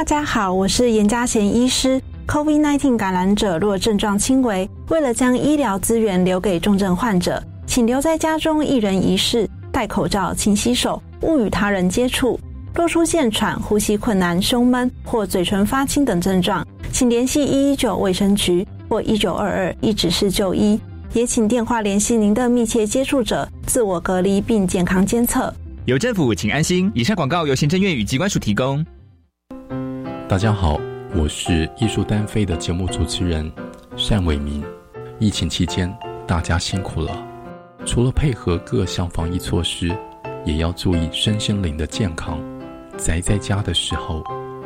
大家好，我是严家贤医师。COVID-19 感染者若症状轻微，为了将医疗资源留给重症患者，请留在家中一人一室，戴口罩，勤洗手，勿与他人接触。若出现喘、呼吸困难、胸闷或嘴唇发青等症状，请联系一一九卫生局或一九二二一指示就医。也请电话联系您的密切接触者，自我隔离并健康监测。有政府，请安心。以上广告由行政院与机关署提供。大家好，我是艺术单飞的节目主持人单伟民。疫情期间，大家辛苦了。除了配合各项防疫措施，也要注意身心灵的健康。宅在家的时候，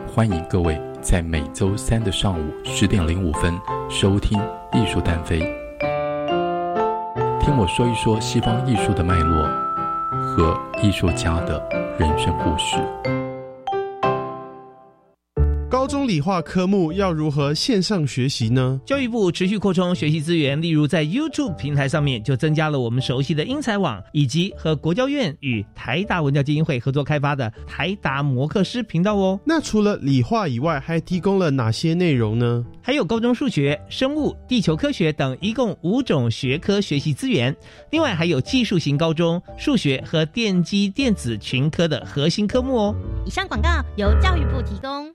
欢迎各位在每周三的上午十点零五分收听艺术单飞。听我说一说西方艺术的脉络和艺术家的人生故事。高中理化科目要如何线上学习呢？教育部持续扩充学习资源，例如在 YouTube 平台上面就增加了我们熟悉的英才网，以及和国教院与台达文教基金会合作开发的台达摩克师频道哦。那除了理化以外，还提供了哪些内容呢？还有高中数学、生物、地球科学等一共五种学科学习资源。另外还有技术型高中数学和电机电子群科的核心科目哦。以上广告由教育部提供。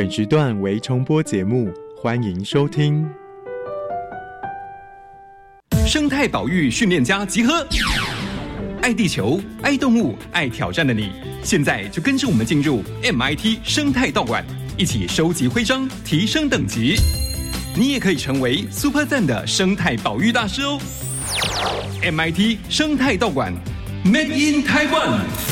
本时段为重播节目，欢迎收听。生态保育训练家集合，爱地球、爱动物、爱挑战的你，现在就跟着我们进入 MIT 生态道馆，一起收集徽章，提升等级。你也可以成为 Super 赞的生态保育大师哦。MIT 生态道馆，Made in Taiwan。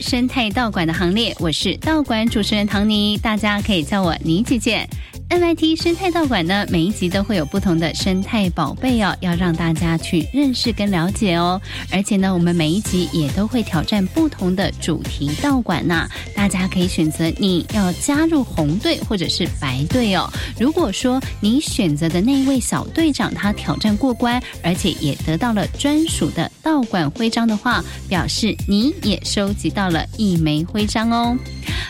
生态道馆的行列，我是道馆主持人唐尼，大家可以叫我妮姐姐。MIT 生态道馆呢，每一集都会有不同的生态宝贝哦，要让大家去认识跟了解哦。而且呢，我们每一集也都会挑战不同的主题道馆呐，大家可以选择你要加入红队或者是白队哦。如果说你选择的那位小队长他挑战过关，而且也得到了专属的道馆徽章的话，表示你也收集到了一枚徽章哦。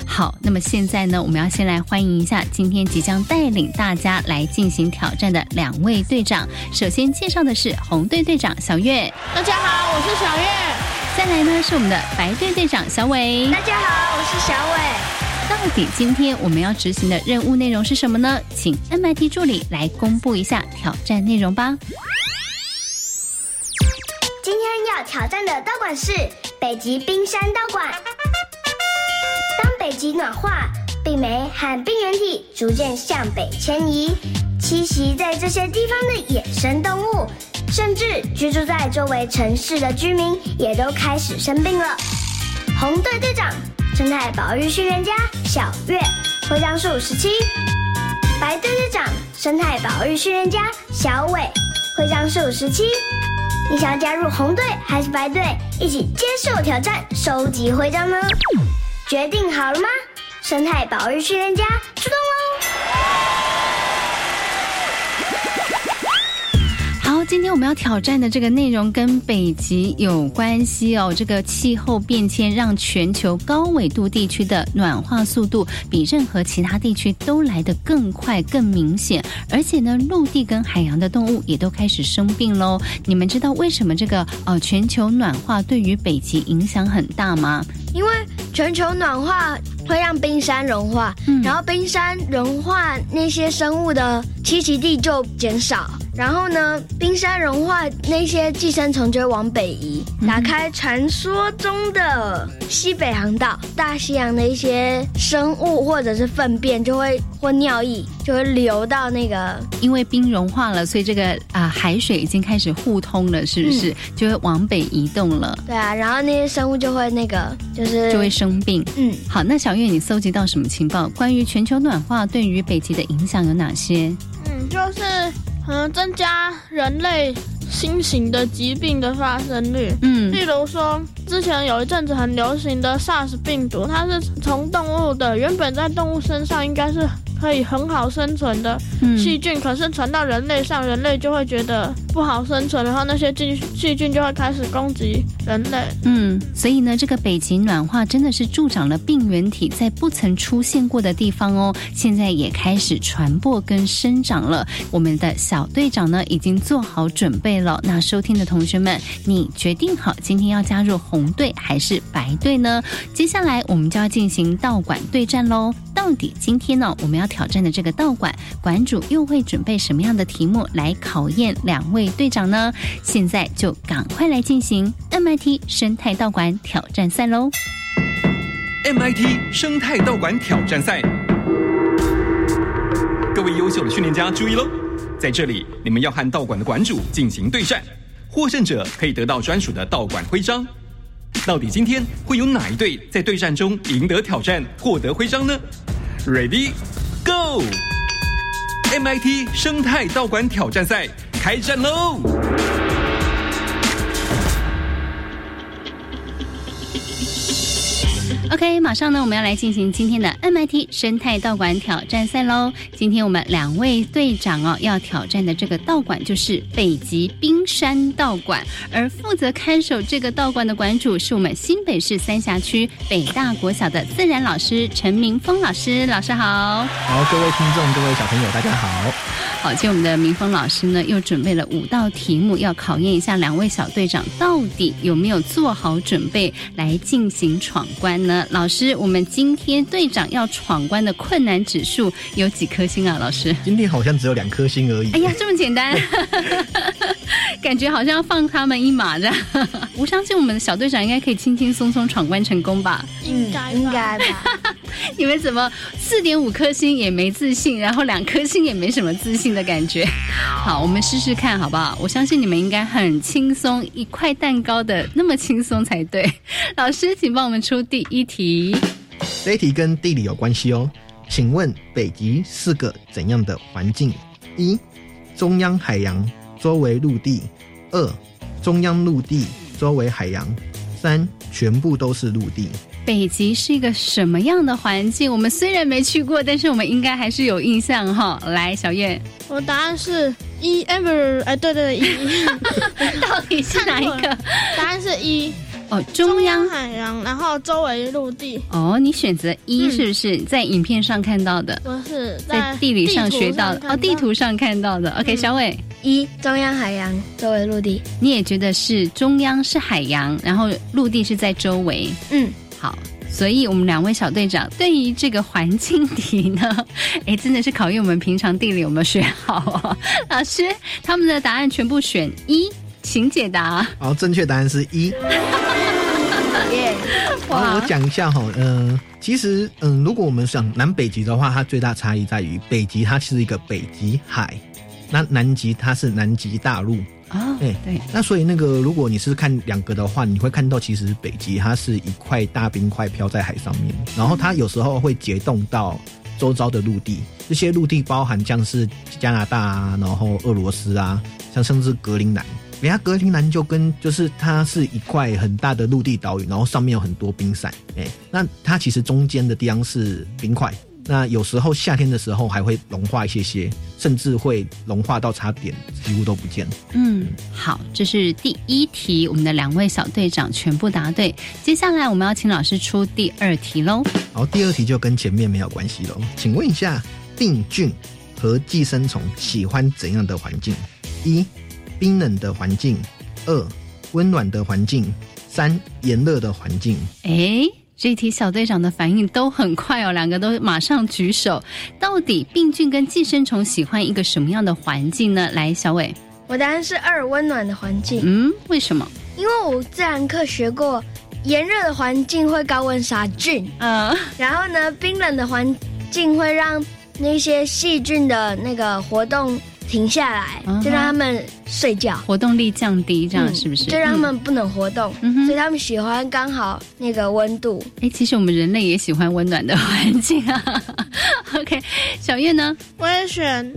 好，那么现在呢，我们要先来欢迎一下今天即将带领大家来进行挑战的两位队长。首先介绍的是红队队长小月，大家好，我是小月。再来呢是我们的白队队长小伟，大家好，我是小伟。到底今天我们要执行的任务内容是什么呢？请 MIT 助理来公布一下挑战内容吧。今天要挑战的道馆是北极冰山道馆。当北极暖化，病媒和病原体逐渐向北迁移，栖息在这些地方的野生动物，甚至居住在周围城市的居民，也都开始生病了。红队队长生态保育训练家小月，徽章数十七；白队队长生态保育训练家小伟，徽章数十七。你想要加入红队还是白队，一起接受挑战，收集徽章呢？决定好了吗？生态保育训练家出动喽！好，今天我们要挑战的这个内容跟北极有关系哦。这个气候变迁让全球高纬度地区的暖化速度比任何其他地区都来得更快、更明显，而且呢，陆地跟海洋的动物也都开始生病喽。你们知道为什么这个呃全球暖化对于北极影响很大吗？因为全球暖化会让冰山融化，嗯。然后冰山融化，那些生物的栖息地就减少，然后呢，冰山融化，那些寄生虫就会往北移，打开传说中的西北航道。大西洋的一些生物或者是粪便就会或尿液就会流到那个，因为冰融化了，所以这个啊海水已经开始互通了，是不是？就会往北移动了。对啊，然后那些生物就会那个就是就会生病。嗯，好，那小月，你搜集到什么情报？关于全球暖化对于北极的影响有哪些？嗯，就是嗯增加人类新型的疾病的发生率。嗯，例如说之前有一阵子很流行的 SARS 病毒，它是从动物的原本在动物身上应该是。可以很好生存的细菌，可是传到人类上，人类就会觉得不好生存，然后那些细细菌就会开始攻击人类。嗯，所以呢，这个北极暖化真的是助长了病原体在不曾出现过的地方哦，现在也开始传播跟生长了。我们的小队长呢，已经做好准备了。那收听的同学们，你决定好今天要加入红队还是白队呢？接下来我们就要进行道馆对战喽。到底今天呢，我们要挑战的这个道馆馆主又会准备什么样的题目来考验两位队长呢？现在就赶快来进行 MIT 生态道馆挑战赛喽！MIT 生态道馆挑战赛，各位优秀的训练家注意喽，在这里你们要和道馆的馆主进行对战，获胜者可以得到专属的道馆徽章。到底今天会有哪一队在对战中赢得挑战，获得徽章呢？Ready, go! MIT 生态道馆挑战赛开战喽！OK，马上呢，我们要来进行今天的 MIT 生态道馆挑战赛喽。今天我们两位队长哦，要挑战的这个道馆就是北极冰山道馆，而负责看守这个道馆的馆主是我们新北市三峡区北大国小的自然老师陈明峰老师。老师好，好，各位听众，各位小朋友，大家好。好，今天我们的明峰老师呢，又准备了五道题目，要考验一下两位小队长到底有没有做好准备来进行闯关呢？老师，我们今天队长要闯关的困难指数有几颗星啊？老师，今天好像只有两颗星而已。哎呀，这么简单，感觉好像要放他们一马这样。我相信我们的小队长应该可以轻轻松松闯关成功吧？应该，应该吧？你们怎么四点五颗星也没自信，然后两颗星也没什么自信的感觉？好，我们试试看好不好？我相信你们应该很轻松，一块蛋糕的那么轻松才对。老师，请帮我们出第一题。这一题跟地理有关系哦。请问北极是个怎样的环境？一、中央海洋，周围陆地；二、中央陆地，周围海洋；三、全部都是陆地。北极是一个什么样的环境？我们虽然没去过，但是我们应该还是有印象哈。来，小月，我答案是一，ever，哎，对对对，一，到底是哪一个？答案是一。哦，中央海洋，然后周围陆地。哦，你选择一是不是在影片上看到的？不是，在地理上学到的。哦，地图上看到的。OK，小伟，一中央海洋，周围陆地。你也觉得是中央是海洋，然后陆地是在周围。嗯，好，所以我们两位小队长对于这个环境题呢，哎，真的是考验我们平常地理有没有学好哦。老师，他们的答案全部选一，请解答。好，正确答案是一。好，我讲一下哈，嗯，其实，嗯，如果我们想南北极的话，它最大差异在于北极它是一个北极海，那南极它是南极大陆。啊，哎对，那所以那个如果你是看两个的话，你会看到其实北极它是一块大冰块飘在海上面，然后它有时候会结冻到周遭的陆地，这些陆地包含像是加拿大啊，然后俄罗斯啊，像甚至格陵兰。人家格陵兰就跟就是它是一块很大的陆地岛屿，然后上面有很多冰山，哎，那它其实中间的地方是冰块，那有时候夏天的时候还会融化一些些，甚至会融化到差点几乎都不见。嗯，好，这是第一题，我们的两位小队长全部答对。接下来我们要请老师出第二题喽。好，第二题就跟前面没有关系喽，请问一下，病菌和寄生虫喜欢怎样的环境？一冰冷的环境，二温暖的环境，三炎热的环境。哎，这一题小队长的反应都很快哦，两个都马上举手。到底病菌跟寄生虫喜欢一个什么样的环境呢？来，小伟，我答案是二，温暖的环境。嗯，为什么？因为我自然课学过，炎热的环境会高温杀菌，嗯，然后呢，冰冷的环境会让那些细菌的那个活动。停下来，就让他们睡觉，活动力降低，这样是不是？就让他们不能活动，所以他们喜欢刚好那个温度。哎，其实我们人类也喜欢温暖的环境啊。OK，小月呢？我也选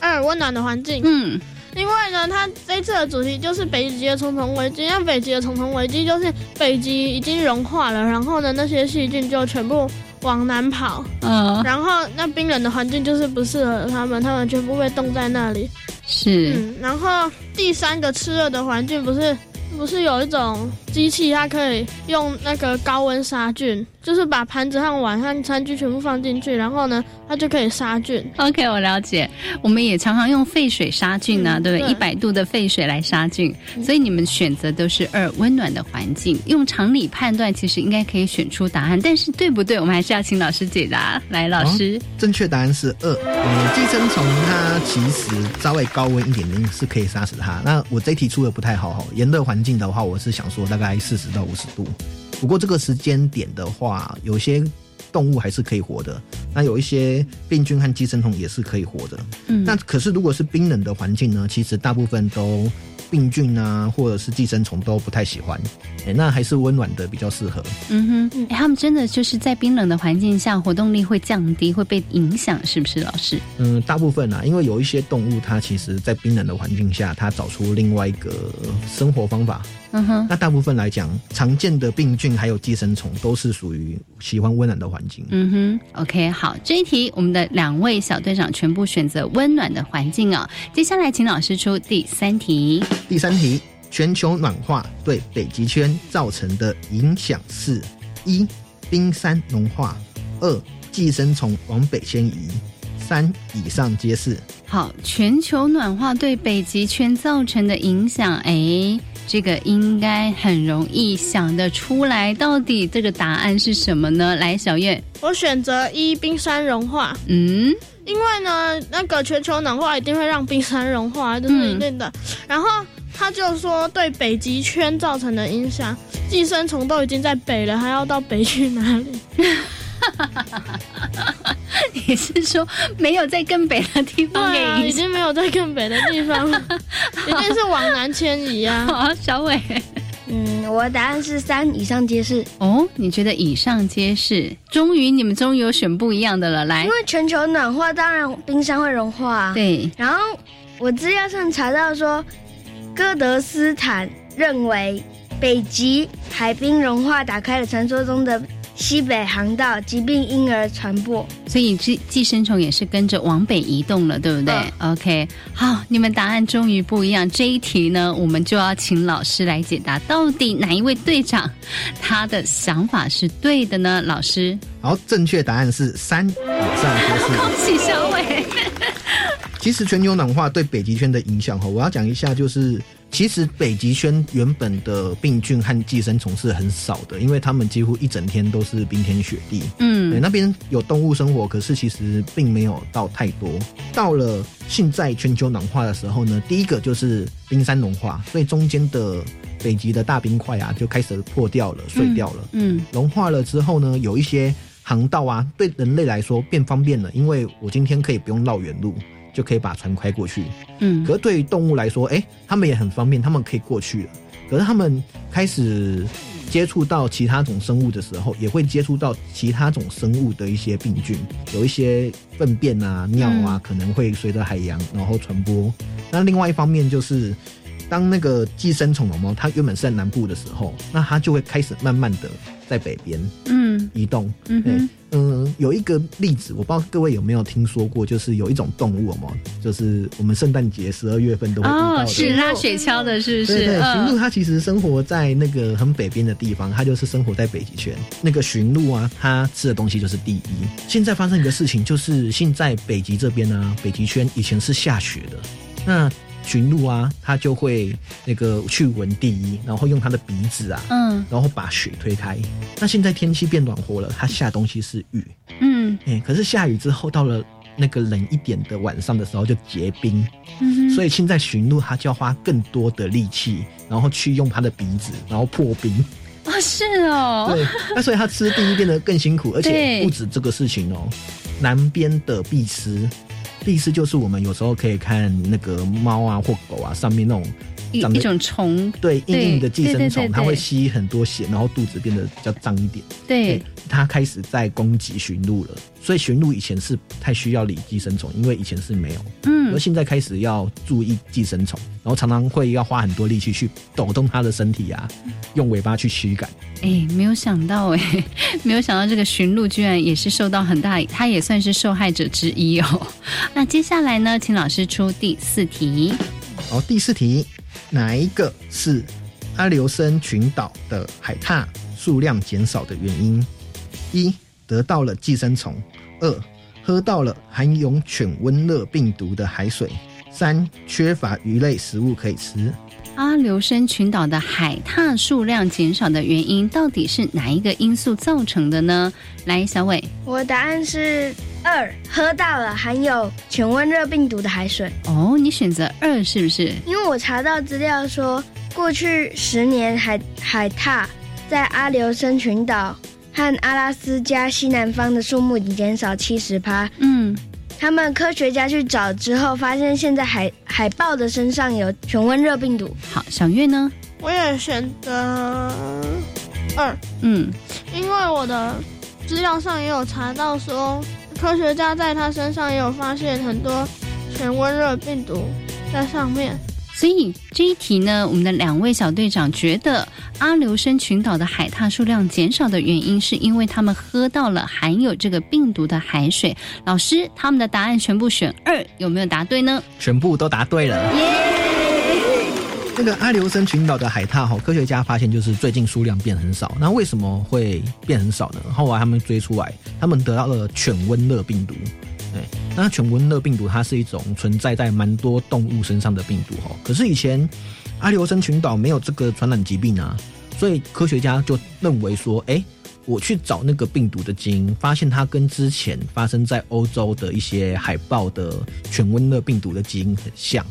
二，温暖的环境。嗯，因为呢，它这次的主题就是北极的重重危机。那北极的重重危机就是北极已经融化了，然后呢，那些细菌就全部。往南跑，嗯，然后那冰冷的环境就是不适合他们，他们全部被冻在那里。是，嗯，然后第三个炽热的环境不是。不是有一种机器，它可以用那个高温杀菌，就是把盘子和碗和餐具全部放进去，然后呢，它就可以杀菌。OK，我了解。我们也常常用沸水杀菌呢，对不对？一百度的沸水来杀菌。所以你们选择都是二，温暖的环境。用常理判断，其实应该可以选出答案，但是对不对？我们还是要请老师解答。来，老师，正确答案是二。嗯，寄生虫它其实稍微高温一点点是可以杀死它。那我这题出的不太好哈，炎热环。境的话，我是想说大概四十到五十度。不过这个时间点的话，有些动物还是可以活的，那有一些病菌和寄生虫也是可以活的。嗯，那可是如果是冰冷的环境呢？其实大部分都。病菌啊，或者是寄生虫都不太喜欢，哎，那还是温暖的比较适合。嗯哼，哎，他们真的就是在冰冷的环境下，活动力会降低，会被影响，是不是，老师？嗯，大部分啊，因为有一些动物，它其实在冰冷的环境下，它找出另外一个生活方法。嗯哼，那大部分来讲，常见的病菌还有寄生虫都是属于喜欢温暖的环境。嗯哼，OK，好，这一题我们的两位小队长全部选择温暖的环境哦。接下来请老师出第三题。第三题，全球暖化对北极圈造成的影响是：一、冰山融化；二、寄生虫往北迁移；三、以上皆是。好，全球暖化对北极圈造成的影响，哎。这个应该很容易想得出来，到底这个答案是什么呢？来，小月，我选择一，冰山融化。嗯，因为呢，那个全球暖化一定会让冰山融化，这是一定的。然后他就说，对北极圈造成的影响，寄生虫都已经在北了，还要到北去哪里？你是说没有在更北的地方？对啊，已经没有在更北的地方了，一定是往南迁移啊！好，小伟，嗯，我的答案是三，以上皆是。哦，你觉得以上皆是？终于你们终于有选不一样的了，来，因为全球暖化，当然冰山会融化。对，然后我资料上查到说，哥德斯坦认为北极海冰融化打开了传说中的。西北航道疾病因而传播，所以寄寄生虫也是跟着往北移动了，对不对？OK，好，你们答案终于不一样。这一题呢，我们就要请老师来解答，到底哪一位队长他的想法是对的呢？老师，好，正确答案是三以上皆是。恭喜小伟。其实全球暖化对北极圈的影响哈，我要讲一下就是。其实北极圈原本的病菌和寄生虫是很少的，因为他们几乎一整天都是冰天雪地。嗯，那边有动物生活，可是其实并没有到太多。到了现在全球暖化的时候呢，第一个就是冰山融化，所以中间的北极的大冰块啊就开始破掉了、碎掉了。嗯，融化了之后呢，有一些航道啊，对人类来说变方便了，因为我今天可以不用绕远路。就可以把船开过去，嗯，可是对于动物来说，哎，他们也很方便，他们可以过去了。可是他们开始接触到其他种生物的时候，也会接触到其他种生物的一些病菌，有一些粪便啊、尿啊，可能会随着海洋然后传播。那另外一方面就是，当那个寄生虫毛它原本是在南部的时候，那它就会开始慢慢的在北边，嗯，移动，嗯。嗯，有一个例子，我不知道各位有没有听说过，就是有一种动物嘛，就是我们圣诞节十二月份都会遇到的，是拉雪橇的，是不是？对对，驯鹿它其实生活在那个很北边的地方，它就是生活在北极圈。那个驯鹿啊，它吃的东西就是第一。现在发生一个事情，就是现在北极这边呢，北极圈以前是下雪的，那驯鹿啊，它就会那个去闻第一，然后用它的鼻子啊，嗯，然后把雪推开。那现在天气变暖和了，它下东西是雨，嗯，哎，可是下雨之后到了那个冷一点的晚上的时候就结冰，嗯所以现在驯鹿它就要花更多的力气，然后去用它的鼻子，然后破冰。哦，是哦，对，那所以它吃第一变得更辛苦，而且不止这个事情哦。南边的壁虱，意思就是我们有时候可以看那个猫啊或狗啊上面那种一一种虫，对硬硬的寄生虫，它会吸很多血，然后肚子变得比较脏一点。对，它开始在攻击驯鹿了，所以驯鹿以前是不太需要理寄生虫，因为以前是没有，嗯而现在开始要注意寄生虫，然后常常会要花很多力气去抖动它的身体啊，用尾巴去驱赶。哎，没有想到哎，没有想到这个驯鹿居然也是受到很大，它也算是受害者之一哦。那接下来呢，请老师出第四题。好，第四题，哪一个是阿留申群岛的海獭数量减少的原因？一，得到了寄生虫；二，喝到了含有犬瘟热病毒的海水；三，缺乏鱼类食物可以吃。阿留申群岛的海獭数量减少的原因，到底是哪一个因素造成的呢？来，小伟，我的答案是二，喝到了含有犬瘟热病毒的海水。哦，你选择二是不是？因为我查到资料说，过去十年海海獭在阿留申群岛和阿拉斯加西南方的数目已经减少七十趴。嗯，他们科学家去找之后，发现现在海海豹的身上有犬瘟热病毒。好，小月呢？我也选择二，嗯，因为我的资料上也有查到说，科学家在他身上也有发现很多全温热病毒在上面。所以这一题呢，我们的两位小队长觉得阿留申群岛的海獭数量减少的原因，是因为他们喝到了含有这个病毒的海水。老师，他们的答案全部选二，有没有答对呢？全部都答对了。那个阿留申群岛的海獭哈，科学家发现就是最近数量变很少。那为什么会变很少呢？后来他们追出来，他们得到了犬瘟热病毒。对，那犬瘟热病毒它是一种存在在蛮多动物身上的病毒哈。可是以前阿留申群岛没有这个传染疾病啊，所以科学家就认为说，哎、我去找那个病毒的基因，发现它跟之前发生在欧洲的一些海豹的犬瘟热病毒的基因很像。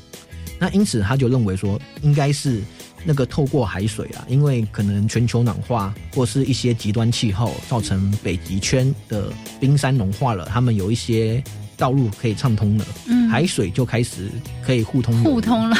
那因此他就认为说，应该是那个透过海水啊，因为可能全球暖化或是一些极端气候，造成北极圈的冰山融化了，他们有一些道路可以畅通了，嗯。海水就开始可以互通互通了，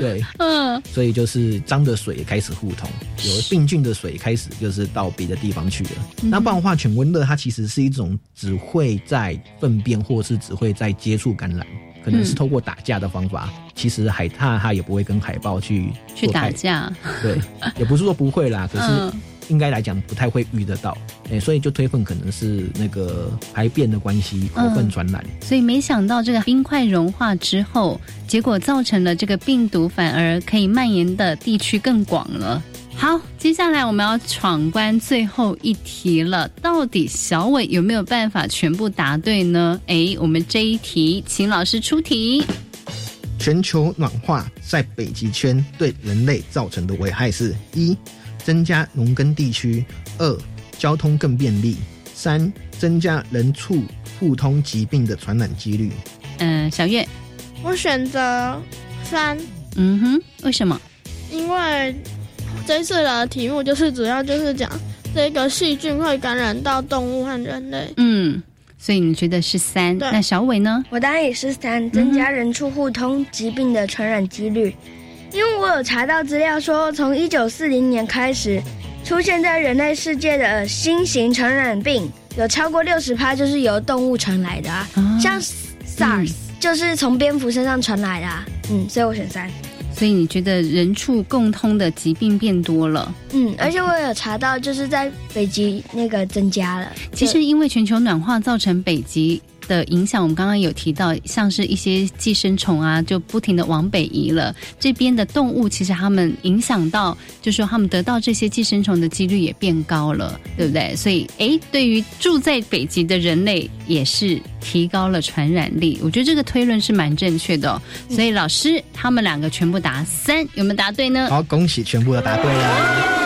对，嗯，所以就是脏的水也开始互通，有病菌的水开始就是到别的地方去了。嗯那不然的话，犬瘟热它其实是一种只会在粪便或是只会在接触感染，可能是嗯透过打架的方法。其实海獭它也不会跟海豹去去，打架。对，也不是说不会啦，可是嗯应该来讲不太会遇得到。哎、所以就推分可能是那个排便的关系，口粪传染。所以没想到这个冰块融化之后，结果造成了这个病毒反而可以蔓延的地区更广了。好，接下来我们要闯关最后一题了，到底小伟有没有办法全部答对呢？诶，我们这一题请老师出题。全球暖化在北极圈对人类造成的危害是：一、增加农耕地区；二、交通更便利；三、增加人畜互通疾病的传染几率。嗯、小月，我选择三，嗯哼，为什么？因为这次的题目就是主要就是讲这个细菌会感染到动物和人类。嗯，所以你觉得是三？那小伟呢？我答案也是三，增加人畜互通疾病的传染几率。因为我有查到资料说，从一九四零年开始，出现在人类世界的新型传染病有超过六十趴就是由动物传来的啊，像 SARS、就是从蝙蝠身上传来的、啊。嗯，所以我选三。所以你觉得人畜共通的疾病变多了？嗯，而且我有查到，就是在北极那个增加了。其实因为全球暖化造成北极的影响，我们刚刚有提到，像是一些寄生虫啊，就不停的往北移了。这边的动物其实它们影响到，就是说他们得到这些寄生虫的几率也变高了，对不对？所以，哎，对于住在北极的人类也是提高了传染力。我觉得这个推论是蛮正确的。所以老师他们两个全部答三，有没有答对呢？好，恭喜全部都答对了。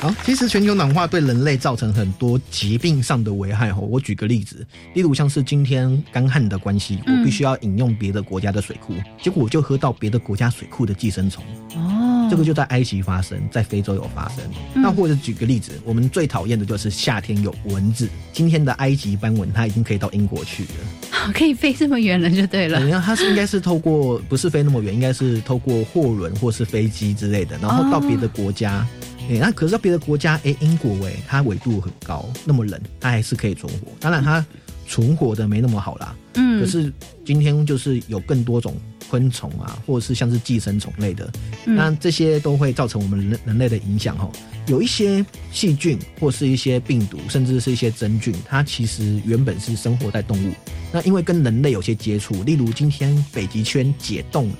好，其实全球暖化对人类造成很多疾病上的危害。吼，我举个例子，例如像是今天干旱的关系，我必须要饮用别的国家的水库，结果我就喝到别的国家水库的寄生虫。哦，这个就在埃及发生，在非洲有发生。那或者举个例子，我们最讨厌的就是夏天有蚊子。今天的埃及斑蚊，它已经可以到英国去了，可以飞这么远了，就对了。你看，它是应该是透过不是飞那么远，应该是透过货轮或是飞机之类的，然后到别的国家。哎，那可是到别的国家，哎，英国哎，它纬度很高，那么冷，它还是可以存活。当然，它存活的没那么好啦。嗯，可是今天就是有更多种昆虫啊，或者是像是寄生虫类的，那这些都会造成我们人人类的影响哈。有一些细菌或是一些病毒，甚至是一些真菌，它其实原本是生活在动物，那因为跟人类有些接触，例如今天北极圈解冻了，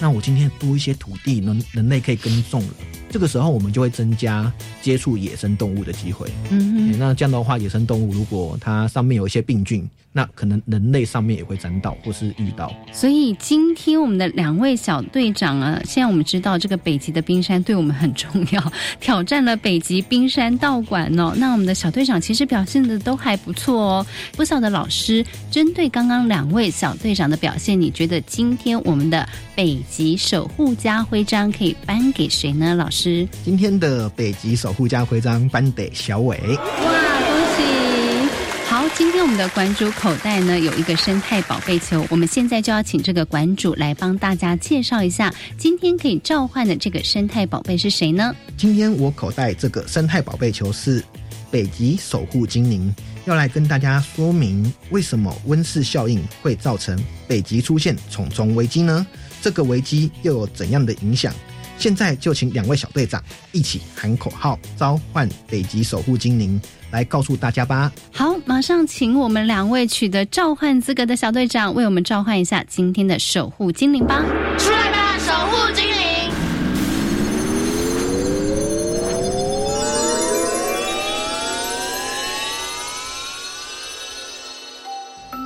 那我今天多一些土地，能人类可以耕种了。这个时候，我们就会增加接触野生动物的机会。嗯，那这样的话，野生动物如果它上面有一些病菌。那可能人类上面也会沾到，或是遇到。所以今天我们的两位小队长啊，现在我们知道这个北极的冰山对我们很重要，挑战了北极冰山道馆哦。那我们的小队长其实表现的都还不错哦。不晓得老师针对刚刚两位小队长的表现，你觉得今天我们的北极守护家徽章可以颁给谁呢？老师，今天的北极守护家徽章颁给小伟。哇，恭喜好，今天我们的馆主口袋呢有一个生态宝贝球，我们现在就要请这个馆主来帮大家介绍一下，今天可以召唤的这个生态宝贝是谁呢？今天我口袋这个生态宝贝球是北极守护精灵，要来跟大家说明为什么温室效应会造成北极出现虫虫危机呢？这个危机又有怎样的影响？现在就请两位小队长一起喊口号，召唤北极守护精灵。来告诉大家吧。好，马上请我们两位取得召唤资格的小队长为我们召唤一下今天的守护精灵吧。出来吧，守护精灵！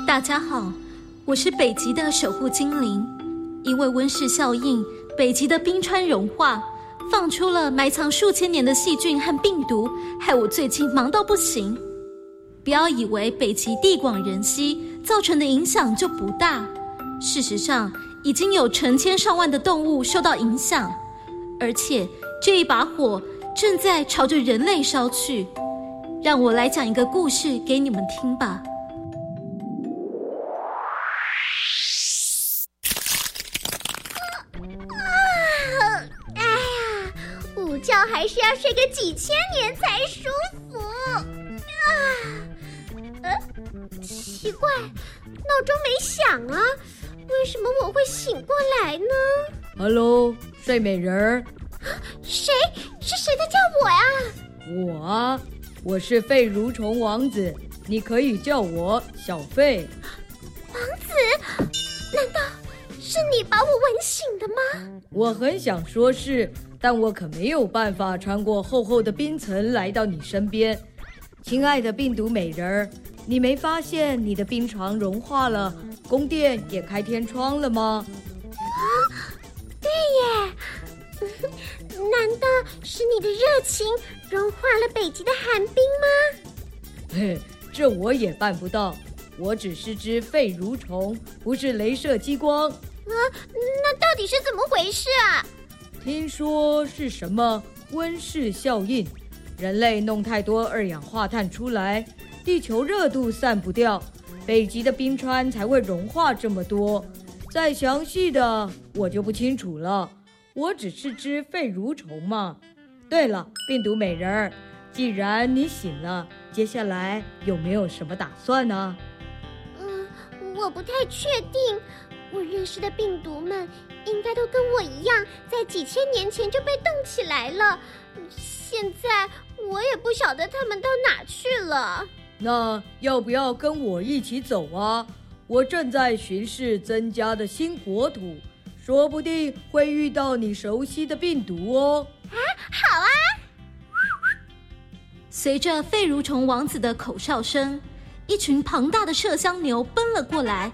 大家好，我是北极的守护精灵。因为温室效应，北极的冰川融化。放出了埋藏数千年的细菌和病毒，害我最近忙到不行。不要以为北极地广人稀，造成的影响就不大。事实上，已经有成千上万的动物受到影响，而且这一把火正在朝着人类烧去。让我来讲一个故事给你们听吧。还是要睡个几千年才舒服啊！呃，奇怪，闹钟没响啊，为什么我会醒过来呢？Hello，睡美人儿，谁是谁在叫我呀？我啊，我是费蠕虫王子，你可以叫我小费。王子，难道是你把我吻醒的吗？我很想说是。但我可没有办法穿过厚厚的冰层来到你身边，亲爱的病毒美人儿，你没发现你的冰床融化了，宫殿也开天窗了吗？啊，对耶！难道是你的热情融化了北极的寒冰吗？嘿，这我也办不到，我只是只肺蠕虫，不是镭射激光。啊，那到底是怎么回事啊？听说是什么温室效应？人类弄太多二氧化碳出来，地球热度散不掉，北极的冰川才会融化这么多。再详细的我就不清楚了。我只是只肺蠕虫嘛。对了，病毒美人儿，既然你醒了，接下来有没有什么打算呢？嗯，我不太确定。我认识的病毒们应该都跟我一样，在几千年前就被冻起来了。现在我也不晓得他们到哪去了。那要不要跟我一起走啊？我正在巡视增加的新国土，说不定会遇到你熟悉的病毒哦。啊，好啊！随着肺蠕虫王子的口哨声，一群庞大的麝香牛奔了过来。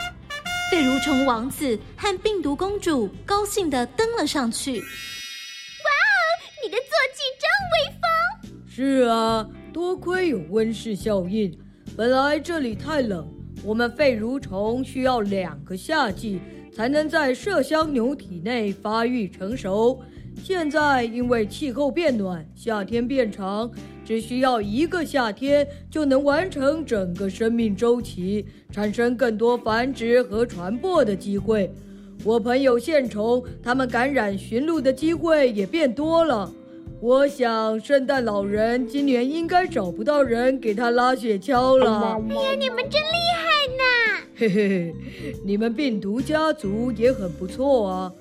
肺蠕虫王子和病毒公主高兴地登了上去。哇哦，你的坐骑真威风！是啊，多亏有温室效应，本来这里太冷，我们肺蠕虫需要两个夏季才能在麝香牛体内发育成熟。现在因为气候变暖，夏天变长。只需要一个夏天就能完成整个生命周期，产生更多繁殖和传播的机会。我朋友线虫，他们感染驯鹿的机会也变多了。我想，圣诞老人今年应该找不到人给他拉雪橇了。哎呀，你们真厉害呢！嘿嘿嘿，你们病毒家族也很不错啊。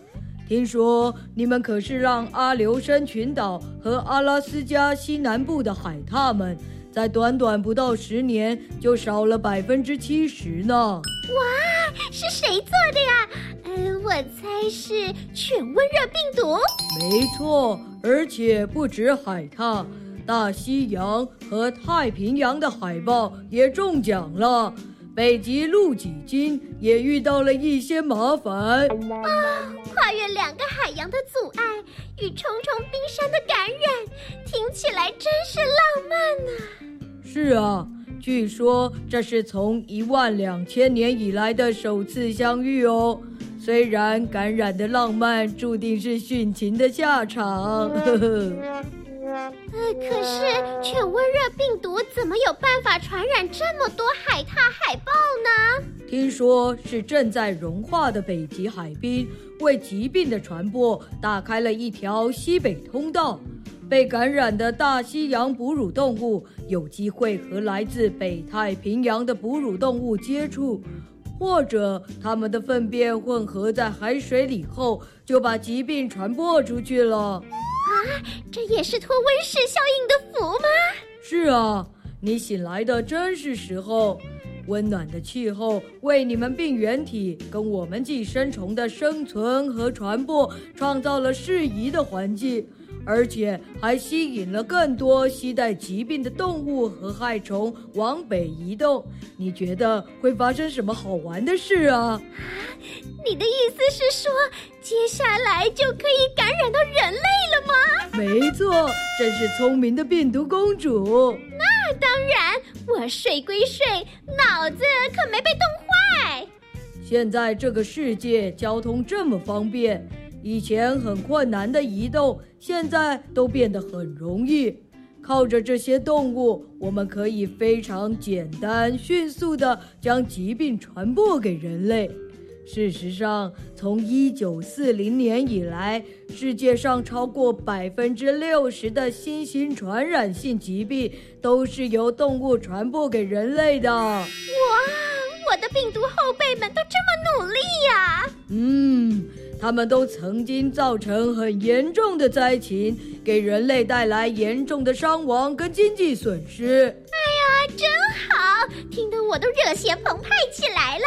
听说你们可是让阿留申群岛和阿拉斯加西南部的海獭们，在短短不到十年就少了百分之七十呢！哇，是谁做的呀？呃，我猜是犬瘟热病毒。没错，而且不止海獭，大西洋和太平洋的海豹也中奖了。北极鹿脊鲸也遇到了一些麻烦啊！跨越两个海洋的阻碍与重重冰山的感染，听起来真是浪漫呢。是啊，据说这是从一万两千年以来的首次相遇哦。虽然感染的浪漫注定是殉情的下场。呵 呵呃，可是犬瘟热病毒怎么有办法传染这么多海獭、海豹呢？听说是正在融化的北极海冰为疾病的传播打开了一条西北通道。被感染的大西洋哺乳动物有机会和来自北太平洋的哺乳动物接触，或者它们的粪便混合在海水里后，就把疾病传播出去了。啊，这也是托温室效应的福吗？是啊，你醒来的真是时候。温暖的气候为你们病原体跟我们寄生虫的生存和传播创造了适宜的环境，而且还吸引了更多携带疾病的动物和害虫往北移动。你觉得会发生什么好玩的事啊？你的意思是说，接下来就可以感染到人类了吗？没错，真是聪明的病毒公主。那当然，我睡归睡，脑子可没被冻坏。现在这个世界交通这么方便，以前很困难的移动，现在都变得很容易。靠着这些动物，我们可以非常简单、迅速地将疾病传播给人类。事实上，从一九四零年以来，世界上超过百分之六十的新型传染性疾病都是由动物传播给人类的。哇，我的病毒后辈们都这么努力呀！嗯，他们都曾经造成很严重的灾情，给人类带来严重的伤亡跟经济损失。哎呀，真好，听得我都热血澎湃起来了。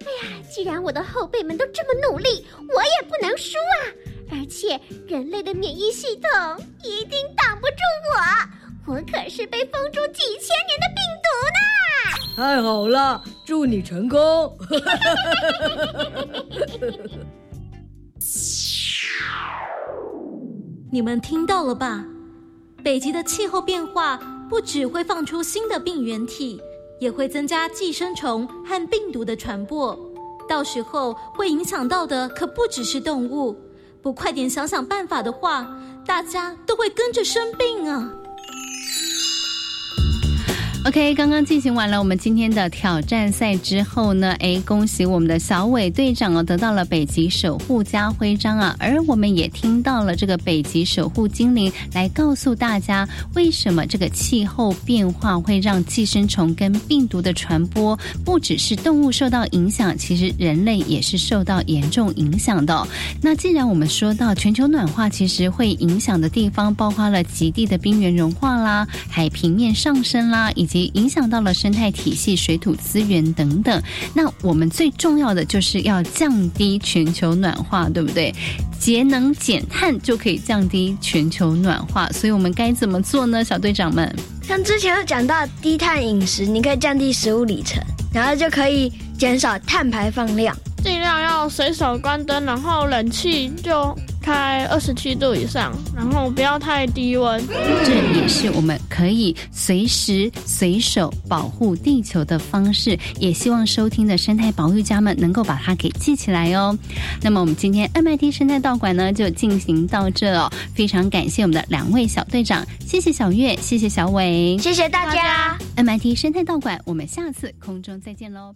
哎呀，既然我的后辈们都这么努力，我也不能输啊！而且人类的免疫系统一定挡不住我，我可是被封住几千年的病毒呢！太好了，祝你成功！你们听到了吧？北极的气候变化不只会放出新的病原体。也会增加寄生虫和病毒的传播，到时候会影响到的可不只是动物。不快点想想办法的话，大家都会跟着生病啊！OK，刚刚进行完了我们今天的挑战赛之后呢，哎，恭喜我们的小伟队长哦，得到了北极守护家徽章啊！而我们也听到了这个北极守护精灵来告诉大家，为什么这个气候变化会让寄生虫跟病毒的传播，不只是动物受到影响，其实人类也是受到严重影响的。那既然我们说到全球暖化，其实会影响的地方包括了极地的冰原融化啦、海平面上升啦，以及影响到了生态体系、水土资源等等。那我们最重要的就是要降低全球暖化，对不对？节能减碳就可以降低全球暖化，所以我们该怎么做呢？小队长们，像之前有讲到低碳饮食，你可以降低食物里程，然后就可以减少碳排放量。尽量要随手关灯，然后冷气就开二十七度以上，然后不要太低温。这也是我们可以随时随手保护地球的方式。也希望收听的生态保育家们能够把它给记起来哦。那么我们今天 MIT 生态道馆呢就进行到这哦。非常感谢我们的两位小队长，谢谢小月，谢谢小伟，谢谢大家。MIT 生态道馆，我们下次空中再见喽。